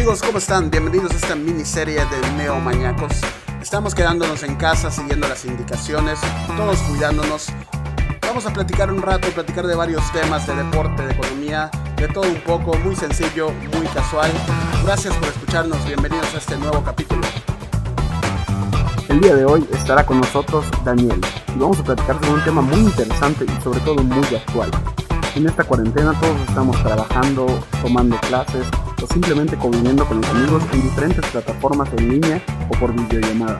Amigos, ¿cómo están? Bienvenidos a esta miniserie de Neomañacos. Estamos quedándonos en casa siguiendo las indicaciones, todos cuidándonos. Vamos a platicar un rato, platicar de varios temas de deporte, de economía, de todo un poco, muy sencillo, muy casual. Gracias por escucharnos, bienvenidos a este nuevo capítulo. El día de hoy estará con nosotros Daniel y vamos a platicar sobre un tema muy interesante y sobre todo muy actual. En esta cuarentena todos estamos trabajando, tomando clases o simplemente conviviendo con los amigos en diferentes plataformas en línea o por videollamada.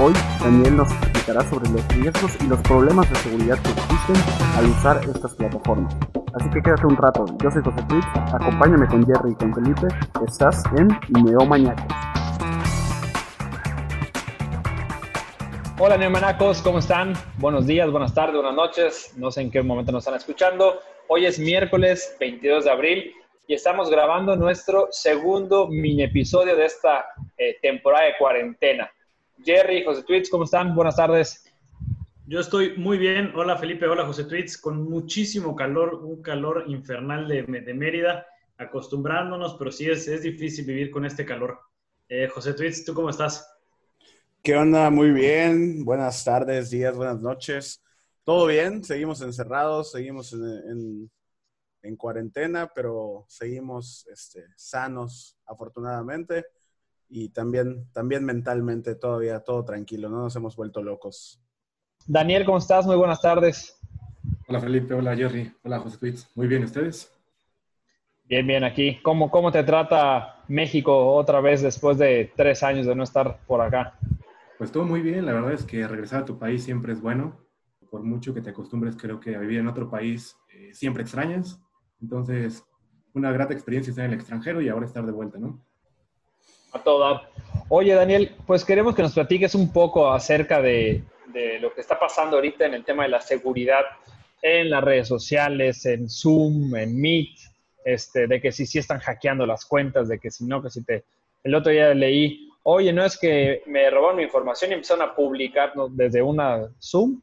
Hoy Daniel nos explicará sobre los riesgos y los problemas de seguridad que existen al usar estas plataformas. Así que quédate un rato. Yo soy José Twitch, acompáñame con Jerry y con Felipe. Estás en Neomañacos. Hola Neumanacos, ¿cómo están? Buenos días, buenas tardes, buenas noches. No sé en qué momento nos están escuchando. Hoy es miércoles 22 de abril y estamos grabando nuestro segundo mini episodio de esta eh, temporada de cuarentena. Jerry, José Twitch, ¿cómo están? Buenas tardes. Yo estoy muy bien. Hola Felipe, hola José Twitch, con muchísimo calor, un calor infernal de, de Mérida, acostumbrándonos, pero sí es, es difícil vivir con este calor. Eh, José Twitch, ¿tú cómo estás? ¿Qué onda? Muy bien. Buenas tardes, días, buenas noches. Todo bien, seguimos encerrados, seguimos en, en, cuarentena, pero seguimos este, sanos, afortunadamente, y también, también mentalmente todavía todo tranquilo, no nos hemos vuelto locos. Daniel, ¿cómo estás? Muy buenas tardes. Hola Felipe, hola Jerry, hola José Luis. Muy bien, ¿ustedes? Bien, bien, aquí. ¿Cómo, ¿Cómo te trata México otra vez después de tres años de no estar por acá? Pues todo muy bien, la verdad es que regresar a tu país siempre es bueno. Por mucho que te acostumbres, creo que a vivir en otro país eh, siempre extrañas. Entonces, una grata experiencia estar en el extranjero y ahora estar de vuelta, ¿no? A todo Oye, Daniel, pues queremos que nos platiques un poco acerca de, de lo que está pasando ahorita en el tema de la seguridad en las redes sociales, en Zoom, en Meet, este, de que si sí están hackeando las cuentas, de que si no, que si te... El otro día leí oye, no es que me robaron mi información y empezaron a publicar desde una Zoom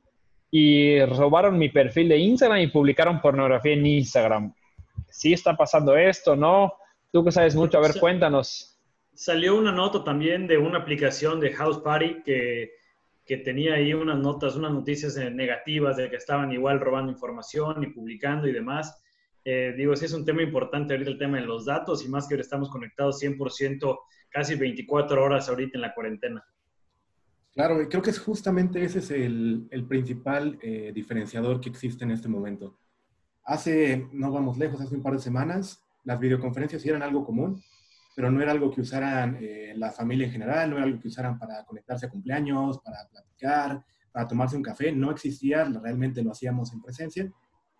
y robaron mi perfil de Instagram y publicaron pornografía en Instagram. ¿Sí está pasando esto, no? Tú que sabes mucho, a ver, cuéntanos. Salió una nota también de una aplicación de House Party que, que tenía ahí unas notas, unas noticias negativas de que estaban igual robando información y publicando y demás. Eh, digo, sí es un tema importante ahorita el tema de los datos y más que ahora estamos conectados 100% casi 24 horas ahorita en la cuarentena. Claro, y creo que es justamente ese es el, el principal eh, diferenciador que existe en este momento. Hace, no vamos lejos, hace un par de semanas, las videoconferencias eran algo común, pero no era algo que usaran eh, la familia en general, no era algo que usaran para conectarse a cumpleaños, para platicar, para tomarse un café, no existía, realmente lo hacíamos en presencia.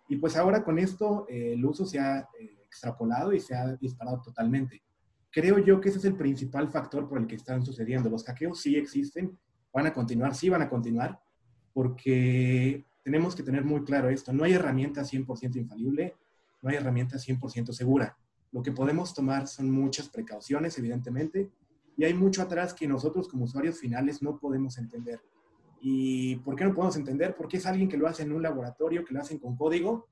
Y pues ahora con esto eh, el uso se ha extrapolado y se ha disparado totalmente creo yo que ese es el principal factor por el que están sucediendo. Los hackeos sí existen, van a continuar, sí van a continuar, porque tenemos que tener muy claro esto. No hay herramienta 100% infalible, no hay herramienta 100% segura. Lo que podemos tomar son muchas precauciones, evidentemente, y hay mucho atrás que nosotros como usuarios finales no podemos entender. ¿Y por qué no podemos entender? Porque es alguien que lo hace en un laboratorio, que lo hacen con código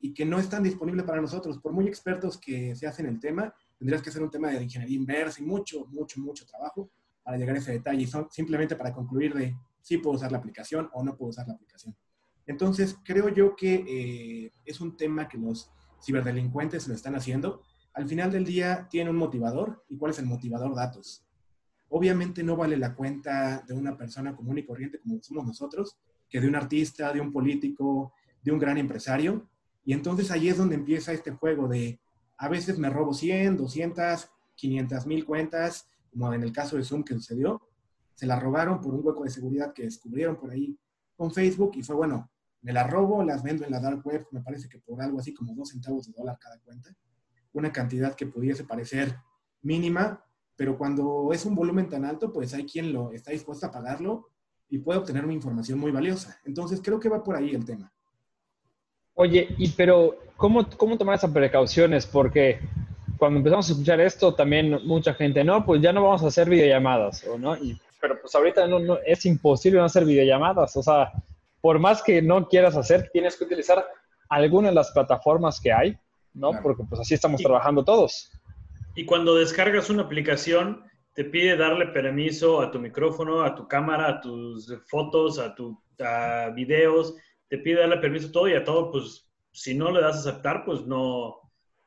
y que no es tan disponible para nosotros. Por muy expertos que se hacen el tema, tendrías que hacer un tema de ingeniería inversa y mucho, mucho, mucho trabajo para llegar a ese detalle y son simplemente para concluir de si puedo usar la aplicación o no puedo usar la aplicación. Entonces, creo yo que eh, es un tema que los ciberdelincuentes lo están haciendo. Al final del día tiene un motivador. ¿Y cuál es el motivador? Datos. Obviamente no vale la cuenta de una persona común y corriente como somos nosotros, que de un artista, de un político, de un gran empresario. Y entonces ahí es donde empieza este juego de a veces me robo 100, 200, 500 mil cuentas, como en el caso de Zoom que sucedió. Se la robaron por un hueco de seguridad que descubrieron por ahí con Facebook y fue bueno, me la robo, las vendo en la dark web, me parece que por algo así como dos centavos de dólar cada cuenta. Una cantidad que pudiese parecer mínima, pero cuando es un volumen tan alto, pues hay quien lo está dispuesto a pagarlo y puede obtener una información muy valiosa. Entonces creo que va por ahí el tema. Oye, y pero, ¿cómo, cómo tomar esas precauciones? Porque cuando empezamos a escuchar esto, también mucha gente, no, pues ya no vamos a hacer videollamadas, ¿o no? Y, pero pues ahorita no, no, es imposible no hacer videollamadas, o sea, por más que no quieras hacer, tienes que utilizar alguna de las plataformas que hay, ¿no? Porque pues así estamos trabajando todos. Y cuando descargas una aplicación, te pide darle permiso a tu micrófono, a tu cámara, a tus fotos, a tus videos, te pide darle permiso a todo y a todo, pues si no le das a aceptar, pues no,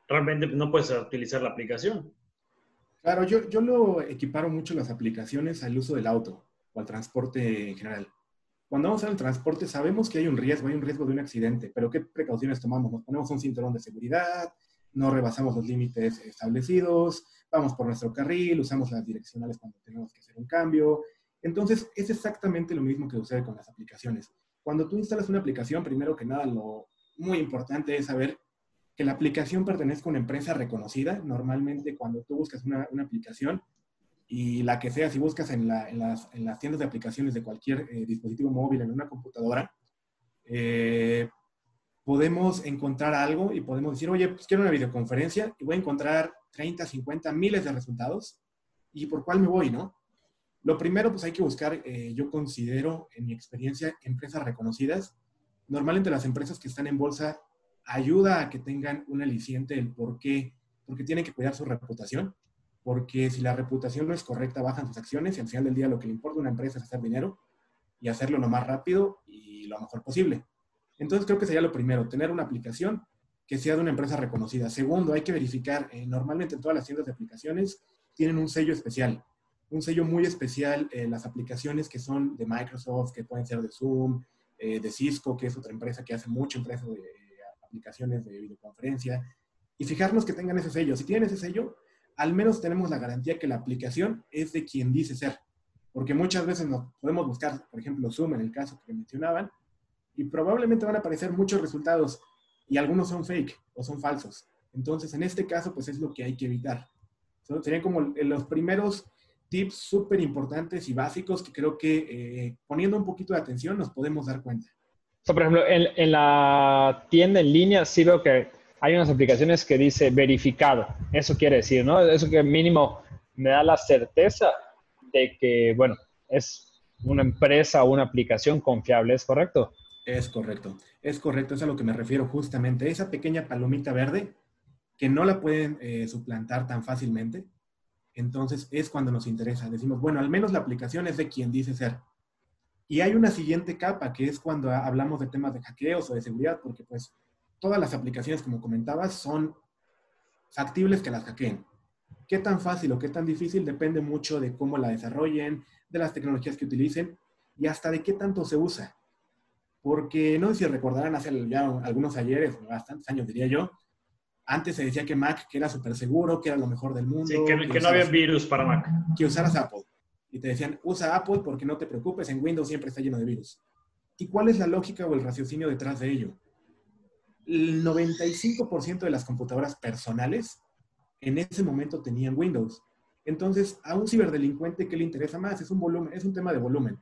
realmente no puedes utilizar la aplicación. Claro, yo, yo lo equiparo mucho las aplicaciones al uso del auto o al transporte en general. Cuando vamos al transporte sabemos que hay un riesgo, hay un riesgo de un accidente, pero ¿qué precauciones tomamos? Nos ponemos un cinturón de seguridad, no rebasamos los límites establecidos, vamos por nuestro carril, usamos las direccionales cuando tenemos que hacer un cambio. Entonces, es exactamente lo mismo que sucede con las aplicaciones. Cuando tú instalas una aplicación, primero que nada, lo muy importante es saber que la aplicación pertenezca a una empresa reconocida. Normalmente, cuando tú buscas una, una aplicación, y la que sea, si buscas en, la, en, las, en las, tiendas de aplicaciones de cualquier eh, dispositivo móvil, en una computadora, eh, podemos encontrar algo y podemos decir, oye, pues quiero una videoconferencia y voy a encontrar 30, 50, miles de resultados. ¿Y por cuál me voy, no? Lo primero, pues hay que buscar, eh, yo considero, en mi experiencia, empresas reconocidas. Normalmente las empresas que están en bolsa ayuda a que tengan un aliciente el por qué, porque tienen que cuidar su reputación porque si la reputación no es correcta, bajan sus acciones y al final del día lo que le importa a una empresa es hacer dinero y hacerlo lo más rápido y lo mejor posible. Entonces creo que sería lo primero, tener una aplicación que sea de una empresa reconocida. Segundo, hay que verificar, eh, normalmente todas las tiendas de aplicaciones tienen un sello especial, un sello muy especial en las aplicaciones que son de Microsoft, que pueden ser de Zoom, eh, de Cisco, que es otra empresa que hace mucho empresa de aplicaciones de videoconferencia, y fijarnos que tengan ese sello. Si tienen ese sello, al menos tenemos la garantía que la aplicación es de quien dice ser. Porque muchas veces nos podemos buscar, por ejemplo, Zoom en el caso que mencionaban, y probablemente van a aparecer muchos resultados y algunos son fake o son falsos. Entonces, en este caso, pues es lo que hay que evitar. serían como los primeros tips súper importantes y básicos que creo que eh, poniendo un poquito de atención nos podemos dar cuenta. por ejemplo, en, la tienda en línea sí veo que hay unas aplicaciones que dice verificado. Eso quiere decir, ¿no? Eso que mínimo me da la certeza de que, bueno, es una empresa o una aplicación confiable, ¿es correcto? Es correcto, es correcto, es a lo que me refiero justamente. Esa pequeña palomita verde que no la pueden eh, suplantar tan fácilmente, entonces es cuando nos interesa. Decimos, bueno, al menos la aplicación es de quien dice ser. Y hay una siguiente capa que es cuando hablamos de temas de hackeos o de seguridad, porque pues todas las aplicaciones, como comentabas, son factibles que las hackeen. ¿Qué tan fácil o qué tan difícil? Depende mucho de cómo la desarrollen, de las tecnologías que utilicen y hasta de qué tanto se usa. Porque no sé si recordarán hace ya algunos ayeres, bastantes años diría yo, antes se decía que Mac que era súper seguro, que era lo mejor del mundo. Sí, que, no había virus para Mac. Que usaras Apple. Y te decían, usa Apple porque no te preocupes, en Windows siempre está lleno de virus. ¿Y cuál es la lógica o el raciocinio detrás de ello? El 95% de las computadoras personales en ese momento tenían Windows. Entonces, a un ciberdelincuente, ¿qué le interesa más? Es un volumen, es un tema de volumen.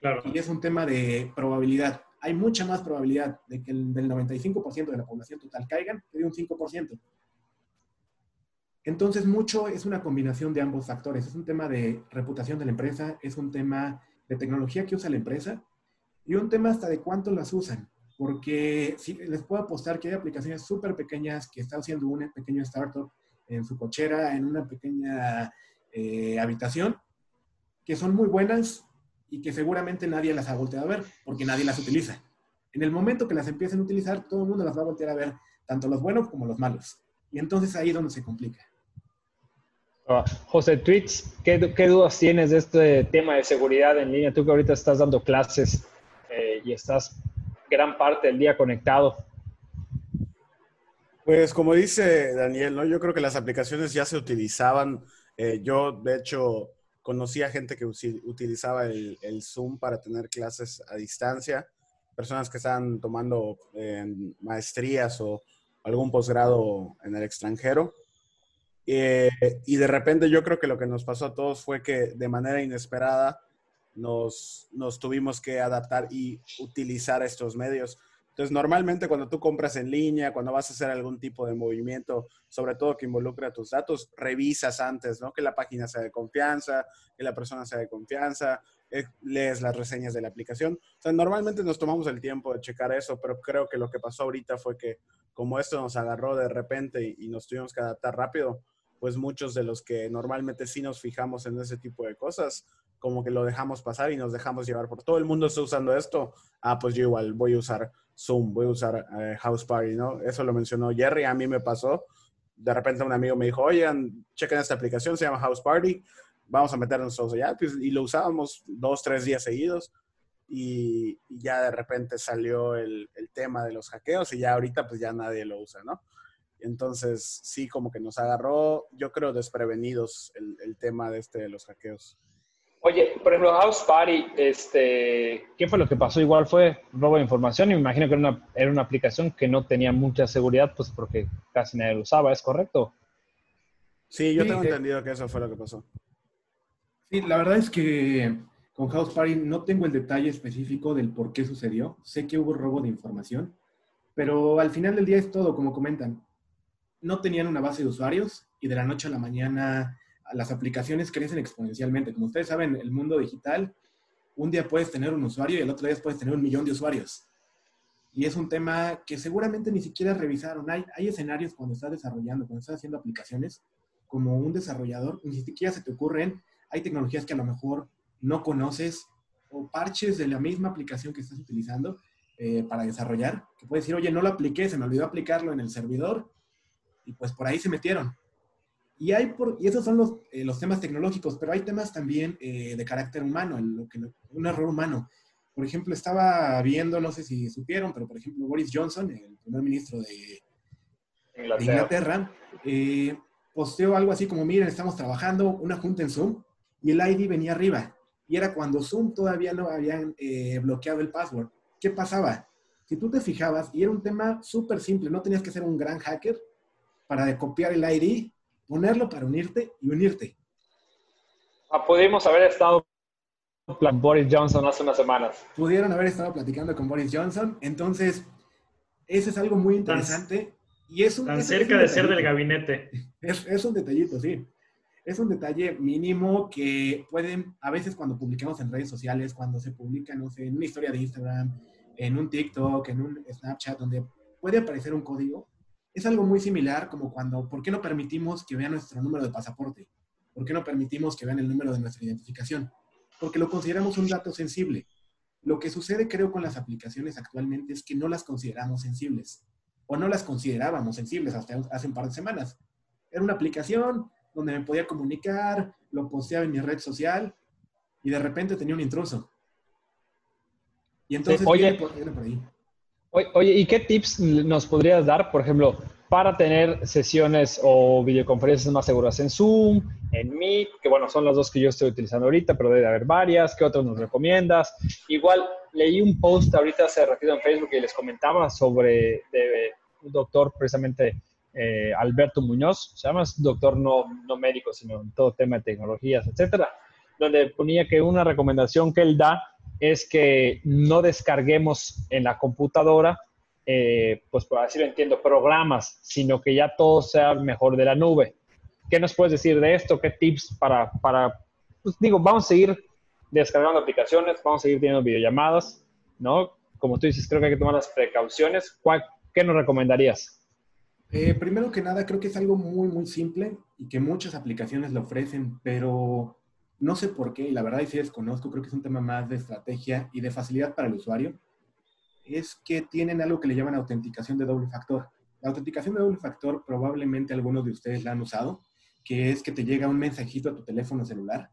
Claro. Y es un tema de probabilidad. Hay mucha más probabilidad de que el del 95% de la población total caigan que de un 5%. Entonces, mucho es una combinación de ambos factores. Es un tema de reputación de la empresa, es un tema de tecnología que usa la empresa y un tema hasta de cuánto las usan porque sí, les puedo apostar que hay aplicaciones súper pequeñas que están haciendo un pequeño startup en su cochera, en una pequeña eh, habitación, que son muy buenas y que seguramente nadie las ha volteado a ver, porque nadie las utiliza. En el momento que las empiecen a utilizar, todo el mundo las va a voltear a ver, tanto los buenos como los malos. Y entonces ahí es donde se complica. Ah, José Twitch, ¿qué, ¿qué, dudas tienes de este tema de seguridad en línea? Tú que ahorita estás dando clases eh, y estás gran parte del día conectado. Pues como dice Daniel, ¿no? yo creo que las aplicaciones ya se utilizaban. Eh, yo, de hecho, conocía gente que utilizaba el, Zoom para tener clases a distancia, personas que estaban tomando maestrías o algún posgrado en el extranjero. Eh, y de repente yo creo que lo que nos pasó a todos fue que de manera inesperada nos, nos tuvimos que adaptar y utilizar estos medios. Entonces, normalmente cuando tú compras en línea, cuando vas a hacer algún tipo de movimiento, sobre todo que involucre a tus datos, revisas antes, ¿no? Que la página sea de confianza, que la persona sea de confianza, eh, lees las reseñas de la aplicación. Normalmente nos tomamos el tiempo de checar eso, pero creo que lo que pasó ahorita fue que como esto nos agarró de repente y, y nos tuvimos que adaptar rápido, pues muchos de los que normalmente sí nos fijamos en ese tipo de cosas, como que lo dejamos pasar y nos dejamos llevar por todo el mundo está usando esto. Ah, pues yo igual voy a usar Zoom, voy a usar eh, House Party, ¿no? Eso lo mencionó Jerry, a mí me pasó. De repente un amigo me dijo, oigan, chequen esta aplicación, se llama House Party, vamos a meternos todos allá. Pues, y lo usábamos dos, tres días seguidos. Y, ya de repente salió el, el, tema de los hackeos y ya ahorita pues ya nadie lo usa, ¿no? Entonces sí, como que nos agarró, yo creo, desprevenidos el, el tema de, este, de los hackeos. Oye, por ejemplo, House Party, este, ¿qué fue lo que pasó? Igual fue robo de información y me imagino que era una, era una aplicación que no tenía mucha seguridad, pues porque casi nadie lo usaba, ¿es correcto? Sí, yo tengo sí, entendido que eso fue lo que pasó. Sí, la verdad es que con House Party no tengo el detalle específico del por qué sucedió. Sé que hubo robo de información, pero al final del día es todo, como comentan. No tenían una base de usuarios y de la noche a la mañana las aplicaciones crecen exponencialmente. Como ustedes saben, el mundo digital, un día puedes tener un usuario y el otro día puedes tener un millón de usuarios. Y es un tema que seguramente ni siquiera revisaron. Hay, hay escenarios cuando estás desarrollando, cuando estás haciendo aplicaciones, como un desarrollador, ni siquiera se te ocurren. Hay tecnologías que a lo mejor no conoces o parches de la misma aplicación que estás utilizando eh, para desarrollar, que puedes decir, oye, no lo apliqué, se me olvidó aplicarlo en el servidor y pues por ahí se metieron. Y, hay por, y esos son los, eh, los, temas tecnológicos, pero hay temas también eh, de carácter humano, lo que, un error humano. Por ejemplo, estaba viendo, no sé si supieron, pero por ejemplo, Boris Johnson, el primer ministro de Inglaterra, de Inglaterra eh, posteó algo así como, miren, estamos trabajando una junta en Zoom y el ID venía arriba. Y era cuando Zoom todavía no habían bloqueado el password. ¿Qué pasaba? Si tú te fijabas, y era un tema súper simple, no tenías que ser un gran hacker para copiar el ID ponerlo para unirte y unirte. Ah, pudimos haber estado con Boris Johnson hace unas semanas. Pudieron haber estado platicando con Boris Johnson. Entonces, eso es algo muy interesante. Tan, y es un, tan es, cerca es de ser del gabinete. Es, es, un detallito, sí. Es un detalle mínimo que pueden, a veces cuando publicamos en redes sociales, cuando se publica, no sé, en una historia de Instagram, en un TikTok, en un Snapchat, donde puede aparecer un código, es algo muy similar como cuando, ¿por qué no permitimos que vean nuestro número de pasaporte? ¿Por qué no permitimos que vean el número de nuestra identificación? Porque lo consideramos un dato sensible. Lo que sucede, creo, con las aplicaciones actualmente es que no las consideramos sensibles. O no las considerábamos sensibles hasta hace un par de semanas. Era una aplicación donde me podía comunicar, lo posteaba en mi red social y de repente tenía un intruso. Y entonces oye, viene por, viene por ahí. Oye, ¿y qué tips nos podrías dar, por ejemplo, para tener sesiones o videoconferencias más seguras en Zoom, en Meet, que bueno, son las dos que yo estoy utilizando ahorita, pero debe haber varias. ¿Qué otros nos recomiendas? Igual leí un post ahorita hace ratito en Facebook y les comentaba sobre de, un doctor precisamente eh, Alberto Muñoz, se llama doctor no, no médico, sino en todo tema de tecnologías, etcétera, donde ponía que una recomendación que él da es que no descarguemos en la computadora, eh, pues por así lo entiendo, programas, sino que ya todo sea mejor de la nube. ¿Qué nos puedes decir de esto? ¿Qué tips para, para pues digo, vamos a seguir descargando aplicaciones, vamos a seguir teniendo videollamadas, ¿no? Como tú dices, creo que hay que tomar las precauciones. ¿Cuál, ¿Qué nos recomendarías? Eh, primero que nada, creo que es algo muy, muy simple y que muchas aplicaciones lo ofrecen, pero no sé por qué, y la verdad y sí desconozco, creo que es un tema más de estrategia y de facilidad para el usuario, es que tienen algo que le llaman autenticación de doble factor. La autenticación de doble factor probablemente algunos de ustedes la han usado, que es que te llega un mensajito a tu teléfono celular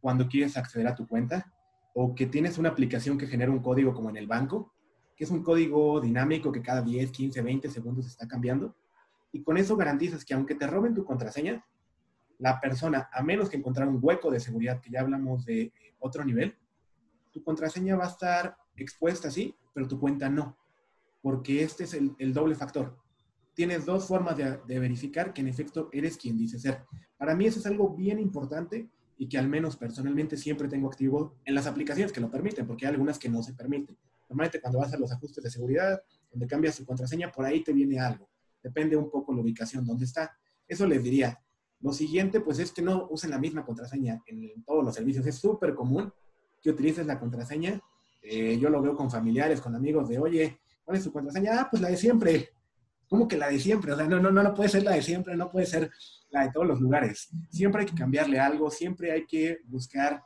cuando quieres acceder a tu cuenta, o que tienes una aplicación que genera un código como en el banco, que es un código dinámico que cada 10, 15, 20 segundos está cambiando, y con eso garantizas que aunque te roben tu contraseña, la persona, a menos que encontrar un hueco de seguridad, que ya hablamos de otro nivel, tu contraseña va a estar expuesta así, pero tu cuenta no, porque este es el, doble factor. Tienes dos formas de, de, verificar que en efecto eres quien dice ser. Para mí eso es algo bien importante y que al menos personalmente siempre tengo activo en las aplicaciones que lo permiten, porque hay algunas que no se permiten. Normalmente cuando vas a los ajustes de seguridad, donde cambias tu contraseña, por ahí te viene algo. Depende un poco la ubicación donde está. Eso les diría, lo siguiente, pues es que no usen la misma contraseña en todos los servicios. Es súper común que utilices la contraseña. Eh, yo lo veo con familiares, con amigos de, oye, ¿cuál es tu contraseña? Ah, pues la de siempre. ¿Cómo que la de siempre? O sea, no, no, no, no puede ser la de siempre, no puede ser la de todos los lugares. Siempre hay que cambiarle algo, siempre hay que buscar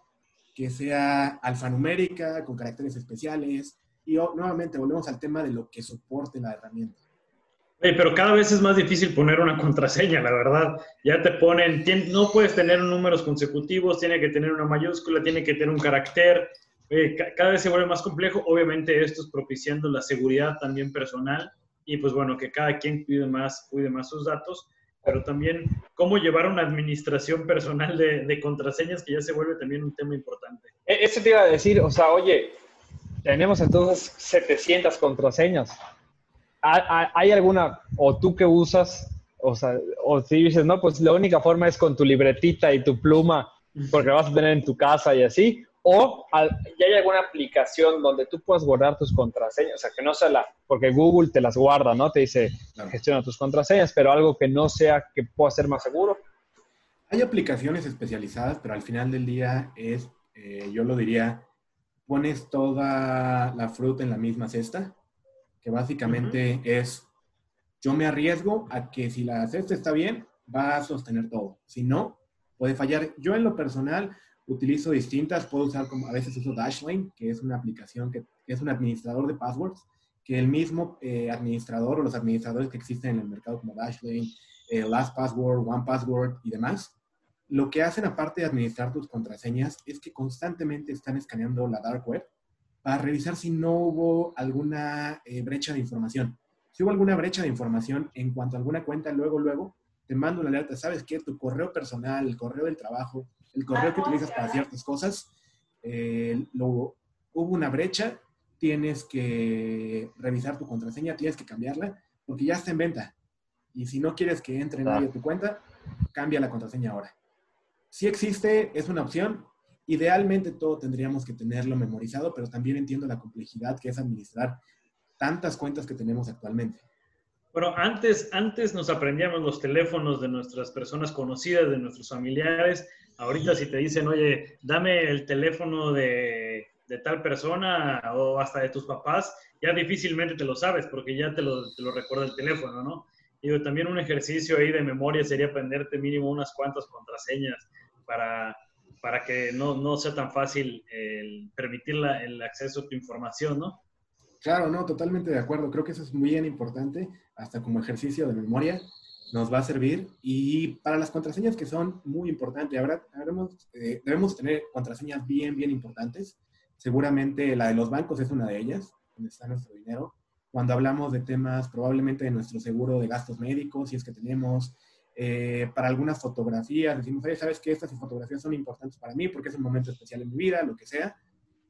que sea alfanumérica, con caracteres especiales. Y nuevamente volvemos al tema de lo que soporte la herramienta. Pero cada vez es más difícil poner una contraseña, la verdad. Ya te ponen, no puedes tener números consecutivos, tiene que tener una mayúscula, tiene que tener un carácter. cada vez se vuelve más complejo. Obviamente esto es propiciando la seguridad también personal y pues bueno, que cada quien cuide más, cuide más sus datos, pero también cómo llevar una administración personal de, contraseñas, que ya se vuelve también un tema importante. E, eso te iba a decir, o sea, oye, tenemos entonces 700 contraseñas. ¿Hay alguna, o tú que usas, o sea, o si dices, no, pues la única forma es con tu libretita y tu pluma, porque la vas a tener en tu casa y así, o ya hay alguna aplicación donde tú puedas guardar tus contraseñas, o sea, que no sea la, porque Google te las guarda, ¿no? Te dice, gestiona tus contraseñas, pero algo que no sea que pueda ser más seguro. Hay aplicaciones especializadas, pero al final del día es, eh, yo lo diría, pones toda la fruta en la misma cesta, que básicamente es, yo me arriesgo a que si la cesta está bien, va a sostener todo. Si no, puede fallar. Yo en lo personal utilizo distintas, puedo usar como a veces uso Dashlane, que es una aplicación que es un administrador de passwords, que el mismo eh, administrador o los administradores que existen en el mercado como Dashlane, eh, LastPassword, OnePassword y demás, lo que hacen aparte de administrar tus contraseñas es que constantemente están escaneando la dark web para revisar si no hubo alguna eh, brecha de información. Si hubo alguna brecha de información en cuanto a alguna cuenta, luego, luego, te mando una alerta, ¿sabes qué? Tu correo personal, el correo del trabajo, el correo que utilizas para ciertas cosas, eh, hubo una brecha, tienes que revisar tu contraseña, tienes que cambiarla, porque ya está en venta. Y si no quieres que entre nadie a tu cuenta, cambia la contraseña ahora. Si existe, es una opción. Idealmente todo tendríamos que tenerlo memorizado, pero también entiendo la complejidad que es administrar tantas cuentas que tenemos actualmente. Bueno, antes, antes nos aprendíamos los teléfonos de nuestras personas conocidas, de nuestros familiares. Ahorita si te dicen, oye, dame el teléfono de, tal persona o hasta de tus papás, ya difícilmente te lo sabes porque ya te lo, te lo recuerda el teléfono, ¿no? Y también un ejercicio ahí de memoria sería aprenderte mínimo unas cuantas contraseñas para, para que no, no sea tan fácil el permitir el acceso a tu información, ¿no? Claro, no, totalmente de acuerdo. Creo que eso es muy bien importante, hasta como ejercicio de memoria nos va a servir. Y para las contraseñas que son muy importantes, ahora eh, debemos tener contraseñas bien, bien importantes. Seguramente la de los bancos es una de ellas, donde está nuestro dinero. Cuando hablamos de temas probablemente de nuestro seguro de gastos médicos, si es que tenemos, eh, para algunas fotografías, decimos, sabes que estas fotografías son importantes para mí porque es un momento especial en mi vida, lo que sea.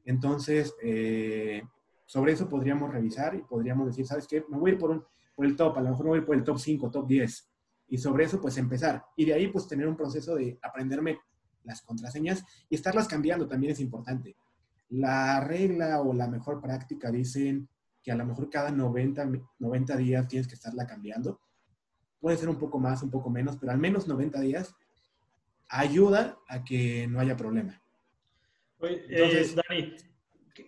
Entonces, eh, sobre eso podríamos revisar y podríamos decir, ¿sabes qué? Me voy a ir por, un, por el top, a lo mejor me voy a ir por el top 5, top 10. Y sobre eso, pues empezar. Y de ahí, pues tener un proceso de aprenderme las contraseñas y estarlas cambiando también es importante. La regla o la mejor práctica dicen que a lo mejor cada 90, 90 días tienes que estarla cambiando. Puede ser un poco más, un poco menos, pero al menos 90 días ayuda a que no haya problema. Oye, eh, Entonces, Dani,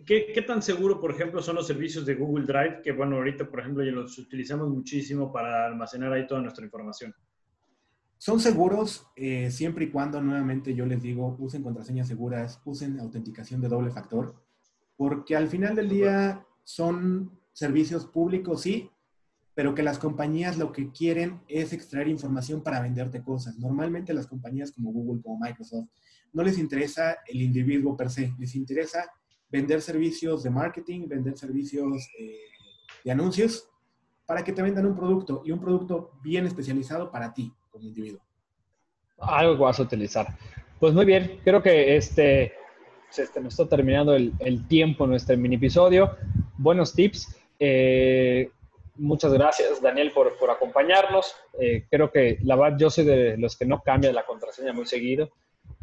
¿Qué, tan seguro, por ejemplo, son los servicios de Google Drive? Que, bueno, ahorita, por ejemplo, ya los utilizamos muchísimo para almacenar ahí toda nuestra información. Son seguros eh, siempre y cuando, nuevamente, yo les digo, usen contraseñas seguras, usen autenticación de doble factor, porque al final del día son servicios públicos, sí, pero que las compañías lo que quieren es extraer información para venderte cosas. Normalmente las compañías como Google, como Microsoft, no les interesa el individuo per se, les interesa vender servicios de marketing, vender servicios eh, de anuncios, para que te vendan un producto y un producto bien especializado para ti como individuo. Algo que vas a utilizar. Pues muy bien, creo que este, este nos está terminando el, el tiempo nuestro mini episodio. Buenos tips. Eh, muchas gracias, Daniel, por, por acompañarnos. Eh, creo que la verdad yo soy de los que no cambian la contraseña muy seguido.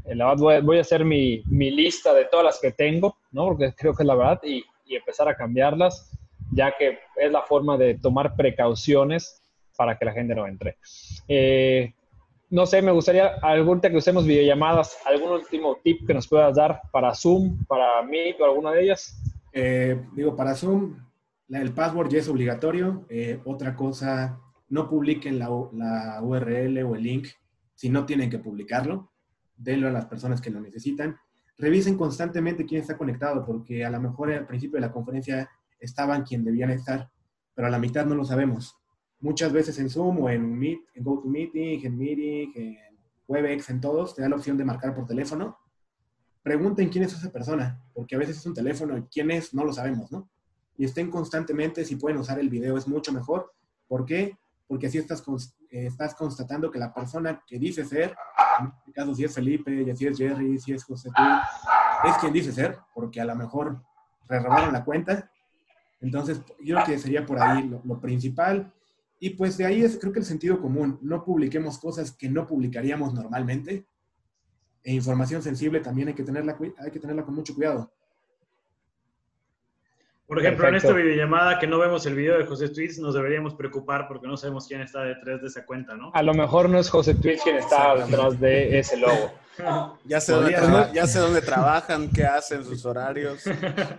Eh, la verdad voy, a hacer mi, mi, lista de todas las que tengo, ¿no? Porque creo que es la verdad y, y, empezar a cambiarlas, ya que es la forma de tomar precauciones para que la gente no entre. Eh, no sé, me gustaría, algún que usemos videollamadas, algún último tip que nos puedas dar para Zoom, para Meet o alguna de ellas. Eh, digo, para Zoom, el password ya es obligatorio. otra cosa no publiquen la, la URL o el link si no tienen que publicarlo. Denlo a las personas que lo necesitan. Revisen constantemente quién está conectado, porque a lo mejor al principio de la conferencia estaban quien debían estar, pero a la mitad no lo sabemos. Muchas veces en Zoom o en, Meet, en GoToMeeting, en Meeting, en Webex, en todos, te da la opción de marcar por teléfono. Pregunten quién es esa persona, porque a veces es un teléfono y quién es, no lo sabemos, ¿no? Y estén constantemente, si pueden usar el video, es mucho mejor. ¿Por qué? Porque así estás, eh, estás constatando que la persona que dice ser, en este caso si es Felipe, si es Jerry, si es José, es quien dice ser, porque a lo mejor robaron la cuenta. Entonces, yo creo que sería por ahí lo, lo principal. Y pues de ahí es creo que el sentido común. No publiquemos cosas que no publicaríamos normalmente. E información sensible también hay que tenerla, hay que tenerla con mucho cuidado. Por ejemplo, en esta videollamada que no vemos el video de José Tweets, nos deberíamos preocupar porque no sabemos quién está detrás de esa cuenta, ¿no? A lo mejor no es José Tweets quien está detrás de ese logo. ya, sé dónde ya sé dónde trabajan, qué hacen, sus horarios,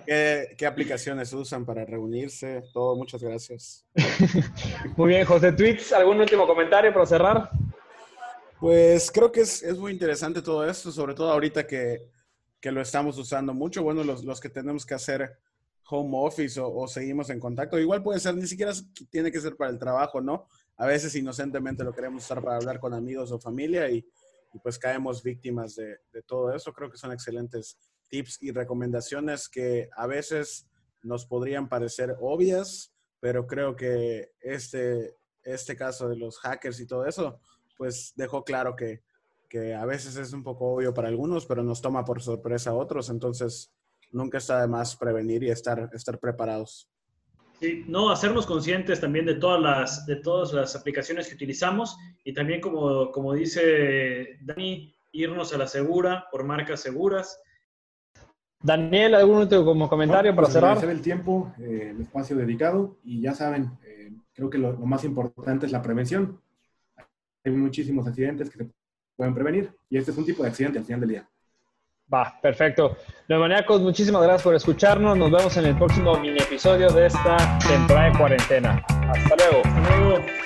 qué, qué, aplicaciones usan para reunirse, todo. Muchas gracias. Muy bien, José Tweets, ¿algún último comentario para cerrar? Pues creo que es, es muy interesante todo esto, sobre todo ahorita que, que lo estamos usando mucho. Bueno, los, los que tenemos que hacer home office o, seguimos en contacto. Igual puede ser, ni siquiera tiene que ser para el trabajo, ¿no? A veces inocentemente lo queremos usar para hablar con amigos o familia y, pues caemos víctimas de, todo eso. Creo que son excelentes tips y recomendaciones que a veces nos podrían parecer obvias, pero creo que este, este caso de los hackers y todo eso, pues dejó claro que, que a veces es un poco obvio para algunos, pero nos toma por sorpresa a otros. Entonces, nunca está de más prevenir y estar, estar preparados. Sí, no, hacernos conscientes también de todas las, de todas las aplicaciones que utilizamos y también, como, como dice Dani, irnos a la segura por marcas seguras. Daniel, ¿algún último como comentario para pues cerrar? el tiempo, eh, el espacio dedicado y ya saben, eh, creo que lo, lo, más importante es la prevención. Hay muchísimos accidentes que se pueden prevenir y este es un tipo de accidente al final del día. Va, perfecto. Neumaniacos, muchísimas gracias por escucharnos. Nos vemos en el próximo mini episodio de esta temporada de cuarentena. Hasta luego. Hasta luego.